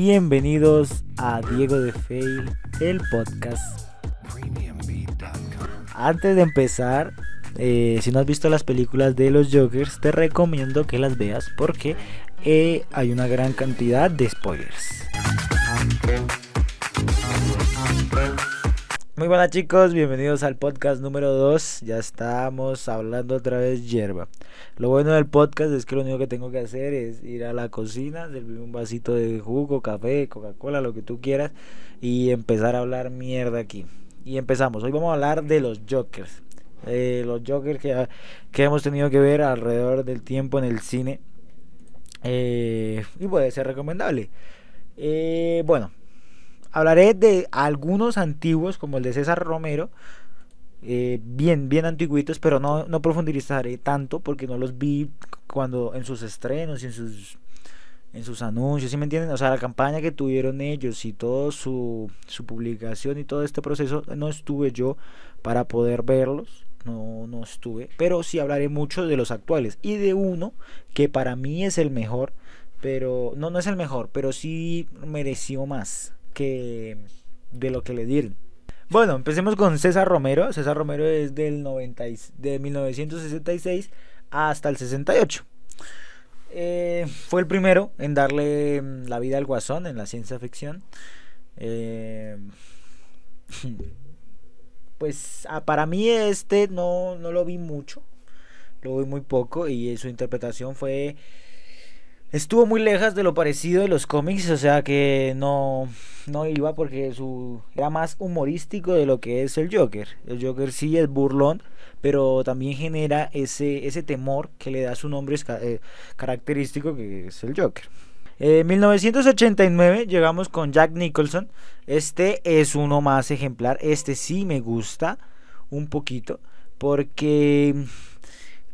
Bienvenidos a Diego de Fail, el podcast. Antes de empezar, eh, si no has visto las películas de los Jokers, te recomiendo que las veas porque eh, hay una gran cantidad de spoilers. Muy buenas chicos, bienvenidos al podcast número 2. Ya estamos hablando otra vez hierba. Lo bueno del podcast es que lo único que tengo que hacer es ir a la cocina, servir un vasito de jugo, café, Coca-Cola, lo que tú quieras, y empezar a hablar mierda aquí. Y empezamos. Hoy vamos a hablar de los Jokers. Eh, los Jokers que, que, hemos tenido que ver alrededor del tiempo en el cine. Eh, y puede ser recomendable. Eh, bueno, Hablaré de algunos antiguos, como el de César Romero, eh, bien, bien antiguitos, pero no, no profundizaré tanto porque no los vi cuando en sus estrenos y en sus, en sus anuncios, ¿sí me entienden? O sea, la campaña que tuvieron ellos y todo su, su publicación y todo este proceso, no estuve yo para poder verlos, no, no estuve, pero sí hablaré mucho de los actuales y de uno que para mí es el mejor, pero no, no es el mejor, pero sí mereció más de lo que le dieron. Bueno, empecemos con César Romero. César Romero es del 90, de 1966 hasta el 68. Eh, fue el primero en darle mm, la vida al guasón en la ciencia ficción. Eh, pues ah, para mí este no, no lo vi mucho. Lo vi muy poco y su interpretación fue estuvo muy lejos de lo parecido de los cómics, o sea que no, no iba porque su era más humorístico de lo que es el Joker. El Joker sí es burlón, pero también genera ese, ese temor que le da su nombre eh, característico que es el Joker. En 1989 llegamos con Jack Nicholson. Este es uno más ejemplar. Este sí me gusta un poquito porque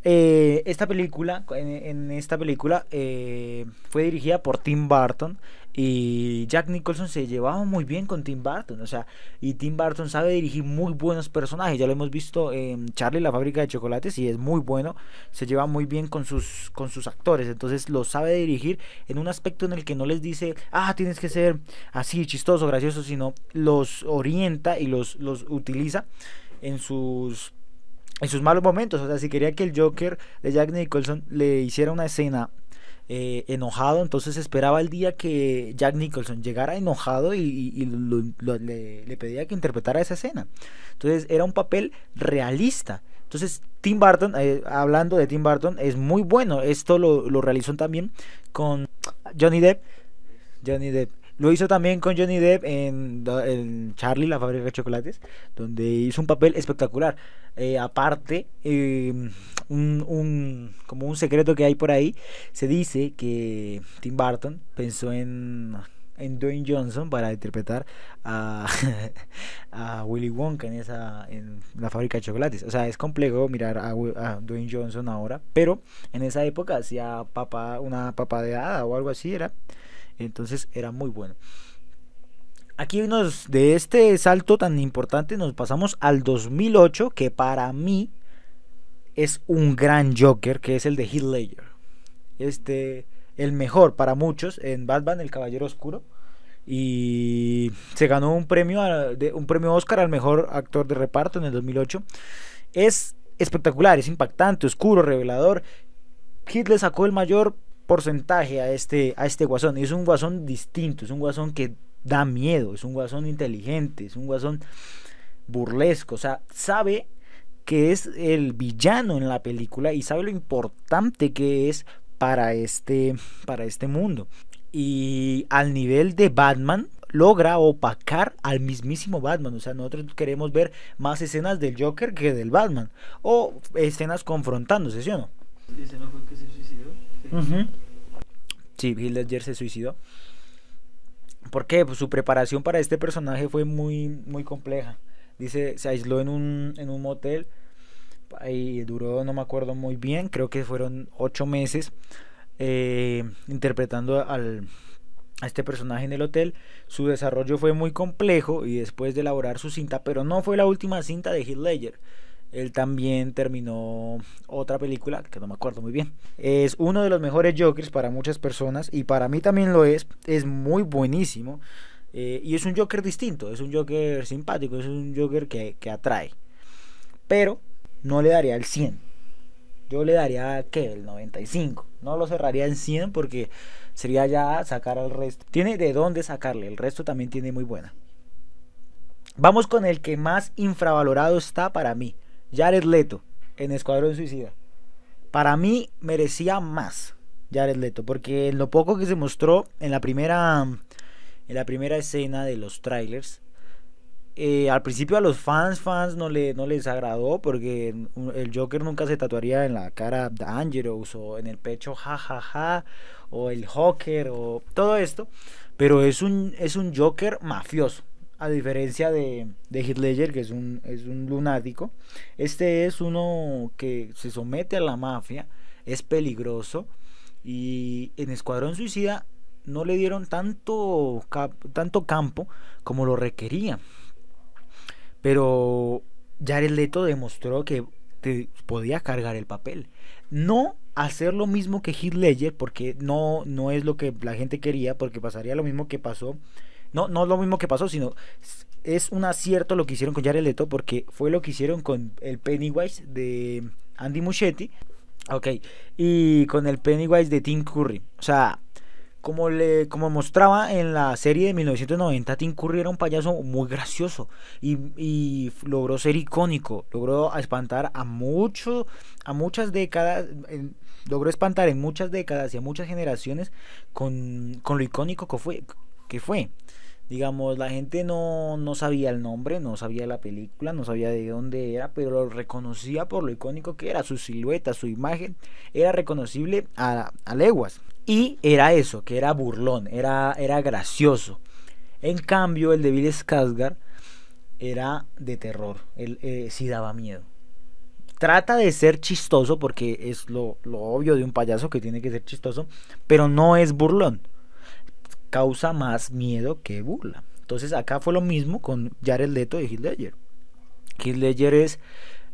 eh, esta película, en, esta película eh, fue dirigida por Tim Burton y Jack Nicholson se llevaba muy bien con Tim Burton, o sea, y Tim Burton sabe dirigir muy buenos personajes, ya lo hemos visto en Charlie la fábrica de chocolates y es muy bueno, se lleva muy bien con sus con sus actores, entonces lo sabe dirigir en un aspecto en el que no les dice, "Ah, tienes que ser así chistoso, gracioso", sino los orienta y los los utiliza en sus en sus malos momentos. O sea, si quería que el Joker de Jack Nicholson le hiciera una escena eh, enojado, entonces esperaba el día que Jack Nicholson llegara enojado y, le, pedía que interpretara esa escena. Entonces era un papel realista. Entonces Tim Burton, eh, hablando de Tim Burton, es muy bueno. Esto lo, lo realizó también con Johnny Depp. Johnny Depp lo hizo también con Johnny Depp en, Charlie, la fábrica de chocolates, donde hizo un papel espectacular. Eh, aparte, em, un, como un secreto que hay por ahí, se dice que Tim Burton pensó en, Dwayne Johnson para interpretar a, Willy Wonka en, esa, en la fábrica de chocolates. O sea, es complejo mirar a, a Dwayne Johnson ahora, pero en esa época hacía papá, una papadeada o algo así, era entonces era muy bueno. Aquí nos, de este salto tan importante nos pasamos al 2008, que para mí es un gran Joker, que es el de Heath Ledger. Este, el mejor para muchos en Batman, el Caballero Oscuro. Y se ganó un premio, un premio Oscar al mejor actor de reparto en el 2008. Es espectacular, es impactante, oscuro, revelador. Heath le sacó el mayor porcentaje a este, a este guasón. Es un guasón distinto, es un guasón que da miedo, es un guasón inteligente, es un guasón burlesco, o sea, sabe que es el villano en la película y sabe lo importante que es para este, para este mundo. Y al nivel de Batman, logra opacar al mismísimo Batman. O sea, nosotros queremos ver más escenas del Joker que del Batman. O escenas confrontándose, ¿sí o no? Sí, Heath Ledger se suicidó. Porque pues, su preparación para este personaje fue muy, muy compleja. Dice, se aisló en un, en un motel y duró, no me acuerdo muy bien, creo que fueron ocho meses eh, interpretando al, a este personaje en el hotel. Su desarrollo fue muy complejo y después de elaborar su cinta, pero no fue la última cinta de Heath Ledger. Él también terminó otra película que no me acuerdo muy bien. Es uno de los mejores Jokers para muchas personas y para mí también lo es. Es muy buenísimo. Eh, y es un Joker distinto, es un Joker simpático, es un Joker que, que atrae. Pero no le daría el 100. Yo le daría, ¿qué? El 95. No lo cerraría en 100 porque sería ya sacar al resto. Tiene de dónde sacarle, el resto también tiene muy buena. Vamos con el que más infravalorado está para mí. Jared Leto en Escuadrón Suicida. Para mí merecía más Jared Leto porque en lo poco que se mostró en la primera en la primera escena de los trailers eh, al principio a los fans fans no, le, no les agradó porque el Joker nunca se tatuaría en la cara Dangerous o en el pecho jajaja ja, ja, o el Joker o todo esto pero es un, es un Joker mafioso a diferencia de, de que es un, es un lunático este es uno que se somete a la mafia es peligroso y en Escuadrón Suicida no le dieron tanto, tanto campo como lo requería pero Jared Leto demostró que podía cargar el papel. No hacer lo mismo que Heath Ledger, porque no, no es lo que la gente quería, porque pasaría lo mismo que pasó. No, no lo mismo que pasó, sino es un acierto lo que hicieron con Jared Leto, porque fue lo que hicieron con el Pennywise de Andy Muschietti. Ok, y con el Pennywise de Tim Curry. O sea, como, le, como mostraba en la serie de 1990, Tim Curry era un payaso muy gracioso y, logró ser icónico, logró espantar a mucho, a muchas décadas, logró espantar en muchas décadas y a muchas generaciones con, con lo icónico que fue, que fue. Digamos, la gente no, no sabía el nombre, no sabía la película, no sabía de dónde era, pero lo reconocía por lo icónico que era, su silueta, su imagen, era reconocible a, a leguas. Y era eso, que era burlón, era, era gracioso. En cambio, el de Bill Skarsgård era de terror, él eh, sí daba miedo. Trata de ser chistoso porque es lo, lo obvio de un payaso que tiene que ser chistoso, pero no es burlón. Causa más miedo que burla. Entonces acá fue lo mismo con Jared Leto y Heath Ledger. Heath Ledger es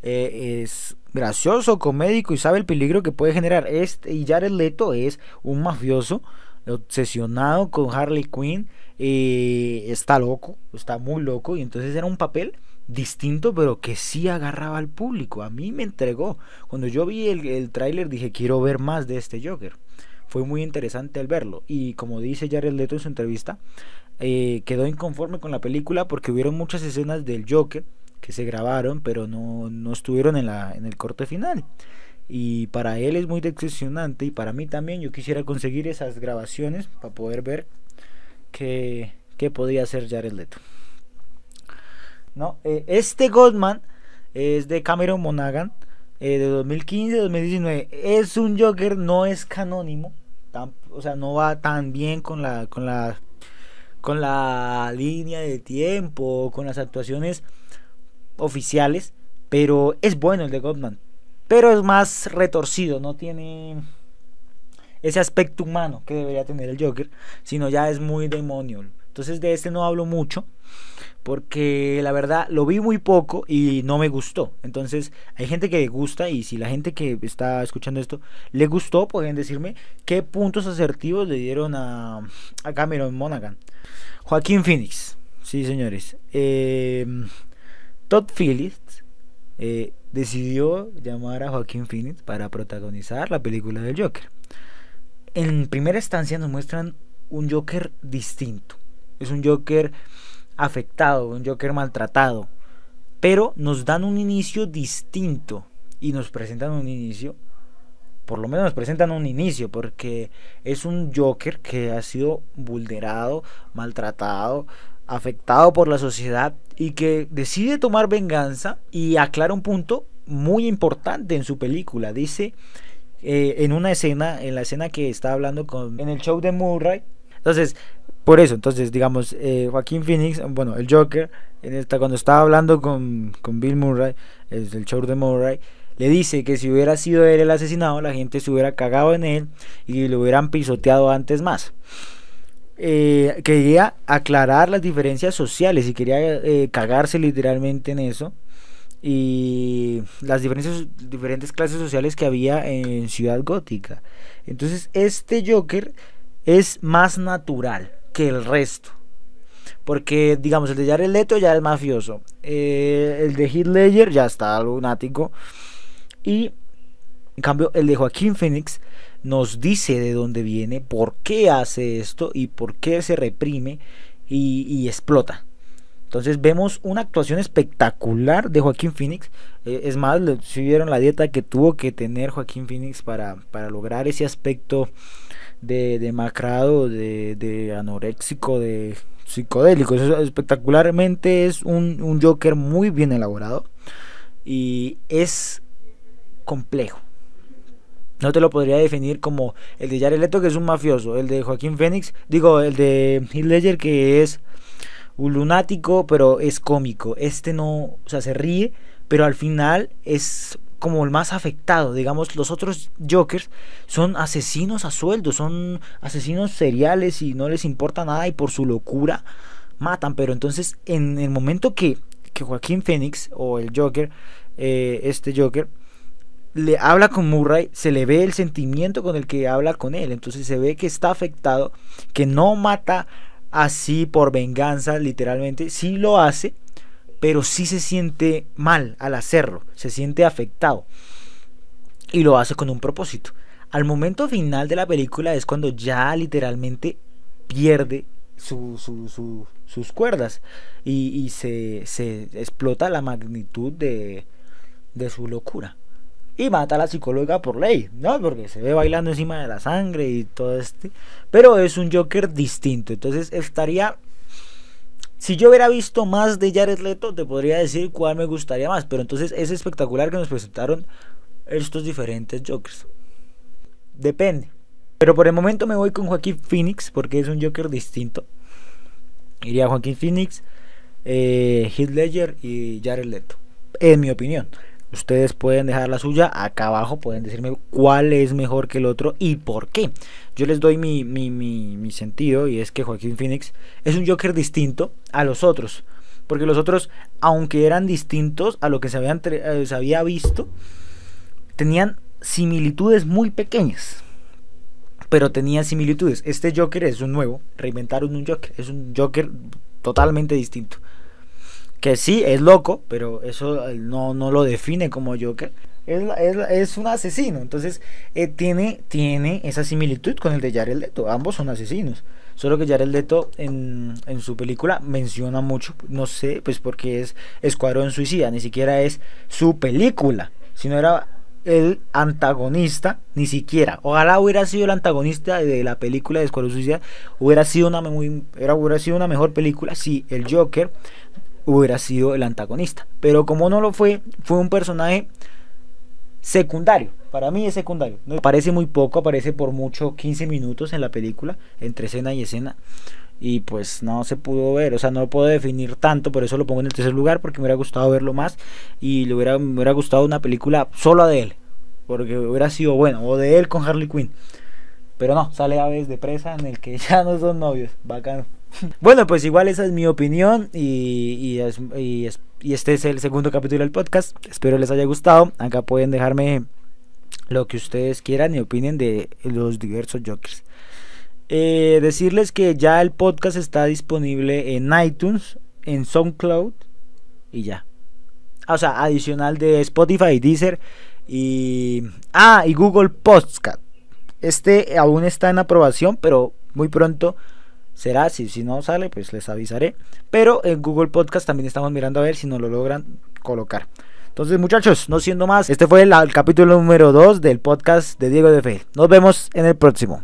eh, es gracioso, comédico y sabe el peligro que puede generar. Este, y Jared Leto es un mafioso obsesionado con Harley Quinn. Está loco, está muy loco. Y entonces era un papel distinto, pero que sí agarraba al público. A mí me entregó. Cuando yo vi el, el tráiler dije, quiero ver más de este Joker. Fue muy interesante al verlo. Y como dice Jared Leto en su entrevista, eh, quedó inconforme con la película porque hubieron muchas escenas del Joker que se grabaron, pero no, no estuvieron en, la, en el corte final. Y para él es muy decepcionante y para mí también yo quisiera conseguir esas grabaciones para poder ver qué, qué podía hacer Jared Leto. ¿No? Eh, este Goldman es de Cameron Monaghan eh, de 2015-2019. Es un Joker, no es canónimo. O sea, no va tan bien con la, con la, con la línea de tiempo, con las actuaciones oficiales, pero es bueno el de Godman. Pero es más retorcido, no tiene ese aspecto humano que debería tener el Joker, sino ya es muy demonio. Entonces de este no hablo mucho, porque la verdad lo vi muy poco y no me gustó. Entonces hay gente que gusta y si la gente que está escuchando esto le gustó, pueden decirme qué puntos asertivos le dieron a, a Cameron Monaghan. Joaquín Phoenix, sí señores. Eh, Todd Phillips eh, decidió llamar a Joaquín Phoenix para protagonizar la película del Joker. En primera instancia nos muestran un Joker distinto. Es un Joker afectado, un Joker maltratado. Pero nos dan un inicio distinto y nos presentan un inicio por lo menos nos presentan un inicio, porque es un Joker que ha sido vulnerado, maltratado, afectado por la sociedad y que decide tomar venganza y aclara un punto muy importante en su película. Dice eh, en una escena, en la escena que está hablando con en el show de Murray. Entonces, por eso, entonces, digamos, eh, Joaquín Phoenix, bueno, el Joker, en esta, cuando estaba hablando con, con Bill Murray, es el show de Murray, le dice que si hubiera sido él el asesinado, la gente se hubiera cagado en él y lo hubieran pisoteado antes más eh, quería aclarar las diferencias sociales y quería eh, cagarse literalmente en eso. y las diferentes clases sociales que había en Ciudad Gótica. Entonces este Joker es más natural el resto. Porque, digamos, el de Jared Leto ya es mafioso. Eh, el de Heath ya está lunático. Y, en cambio, el de Joaquín Phoenix nos dice de dónde viene, por qué hace esto y por qué se reprime y explota. Entonces vemos una actuación espectacular de Joaquín Phoenix. Eh, es más, si vieron la dieta que tuvo que tener Joaquín Phoenix para, para lograr ese aspecto de demacrado, de, de anoréxico, de psicodélico. espectacularmente es un, un Joker muy bien elaborado y es complejo. No te lo podría definir como el de Jared Leto que es un mafioso, el de Joaquín Phoenix, digo, el de Heath Ledger que es un lunático, pero es cómico. Este no, o sea, se ríe, pero al final es como el más afectado. Digamos, los otros Jokers son asesinos a sueldo, son asesinos seriales y no les importa nada y por su locura matan. Pero entonces, en el momento que, que Joaquín Phoenix o el Joker, eh, este Joker, le habla con Murray, se le ve el sentimiento con el que habla con él. Entonces se ve que está afectado, que no mata así por venganza, literalmente, sí lo hace, pero sí se siente mal al hacerlo, se siente afectado. Y lo hace con un propósito. Al momento final de la película es cuando ya literalmente pierde sus cuerdas y, se, se, explota la magnitud de, de su locura y mata a la psicóloga por ley, ¿no? Porque se ve bailando encima de la sangre y todo este. Pero es un Joker distinto. Entonces estaría. Si yo hubiera visto más de Jared Leto, te podría decir cuál me gustaría más. Pero entonces es espectacular que nos presentaron estos diferentes Jokers. Depende. Pero por el momento me voy con Joaquín Phoenix porque es un Joker distinto. Iría Joaquín Phoenix, eh, Heath Ledger y Jared Leto. En mi opinión. Ustedes pueden dejar la suya acá abajo, pueden decirme cuál es mejor que el otro y por qué. Yo les doy mi, mi, mi, sentido y es que Joaquín Phoenix es un Joker distinto a los otros. Porque los otros, aunque eran distintos a lo que se, habían, eh, se había visto, tenían similitudes muy pequeñas. Pero tenían similitudes. Este Joker es un nuevo, reinventaron un Joker, es un Joker totalmente distinto que sí es loco, pero eso eh, no, no lo define como Joker. Es, es, es un asesino, entonces eh, tiene, tiene esa similitud con el de Jared Leto. Ambos son asesinos. Solo que Jared Leto en, en su película menciona mucho, no sé, pues porque es Escuadrón Suicida, ni siquiera es su película, sino era el antagonista, ni siquiera. Ojalá hubiera sido el antagonista de la película de Escuadrón Suicida, hubiera sido una, muy, era, hubiera sido una mejor película si el Joker hubiera sido el antagonista. Pero como no lo fue, fue un personaje secundario. Para mí es secundario. Aparece muy poco, aparece por mucho 15 minutos en la película, entre escena y escena. Y pues no se pudo ver, o sea, no lo puedo definir tanto, por eso lo pongo en el tercer lugar, porque me hubiera gustado verlo más. Y le hubiera, me hubiera gustado una película solo de él, porque hubiera sido bueno, o de él con Harley Quinn. Pero no, sale a veces de presa en el que ya no son novios. Bacano. Bueno, pues igual esa es mi opinión y, este es el segundo capítulo del podcast. Espero les haya gustado. Acá pueden dejarme lo que ustedes quieran y opinen de los diversos Jokers. Eh, decirles que ya el podcast está disponible en iTunes, en SoundCloud y ya. O sea, adicional de Spotify, Deezer y... Ah, y Google Podcast. Este aún está en aprobación, pero muy pronto será, si, si no sale, pues les avisaré. Pero en Google Podcast también estamos mirando a ver si nos lo logran colocar. Entonces, muchachos, no siendo más, este fue el, capítulo número 2 del podcast de Diego de Fe. Nos vemos en el próximo.